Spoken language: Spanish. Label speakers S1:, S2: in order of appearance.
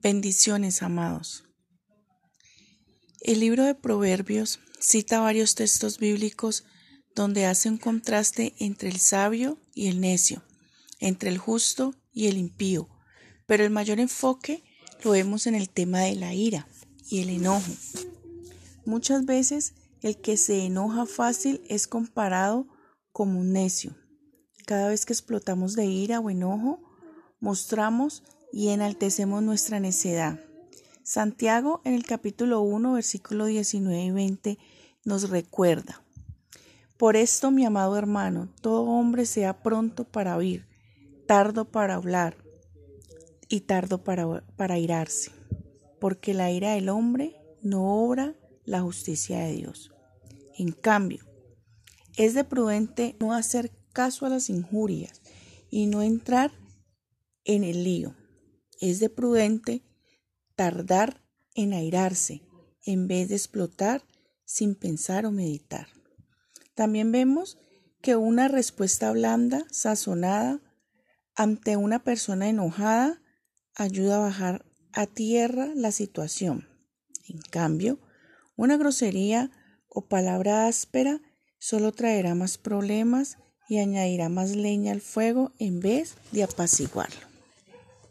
S1: Bendiciones, amados. El libro de Proverbios cita varios textos bíblicos donde hace un contraste entre el sabio y el necio, entre el justo y el impío, pero el mayor enfoque lo vemos en el tema de la ira y el enojo. Muchas veces el que se enoja fácil es comparado como un necio. Cada vez que explotamos de ira o enojo, mostramos y enaltecemos nuestra necedad. Santiago en el capítulo 1, versículo 19 y 20 nos recuerda. Por esto, mi amado hermano, todo hombre sea pronto para oír, tardo para hablar y tardo para, para irarse, porque la ira del hombre no obra la justicia de Dios. En cambio, es de prudente no hacer caso a las injurias y no entrar en el lío es de prudente tardar en airarse en vez de explotar sin pensar o meditar. También vemos que una respuesta blanda, sazonada, ante una persona enojada, ayuda a bajar a tierra la situación. En cambio, una grosería o palabra áspera solo traerá más problemas y añadirá más leña al fuego en vez de apaciguarlo.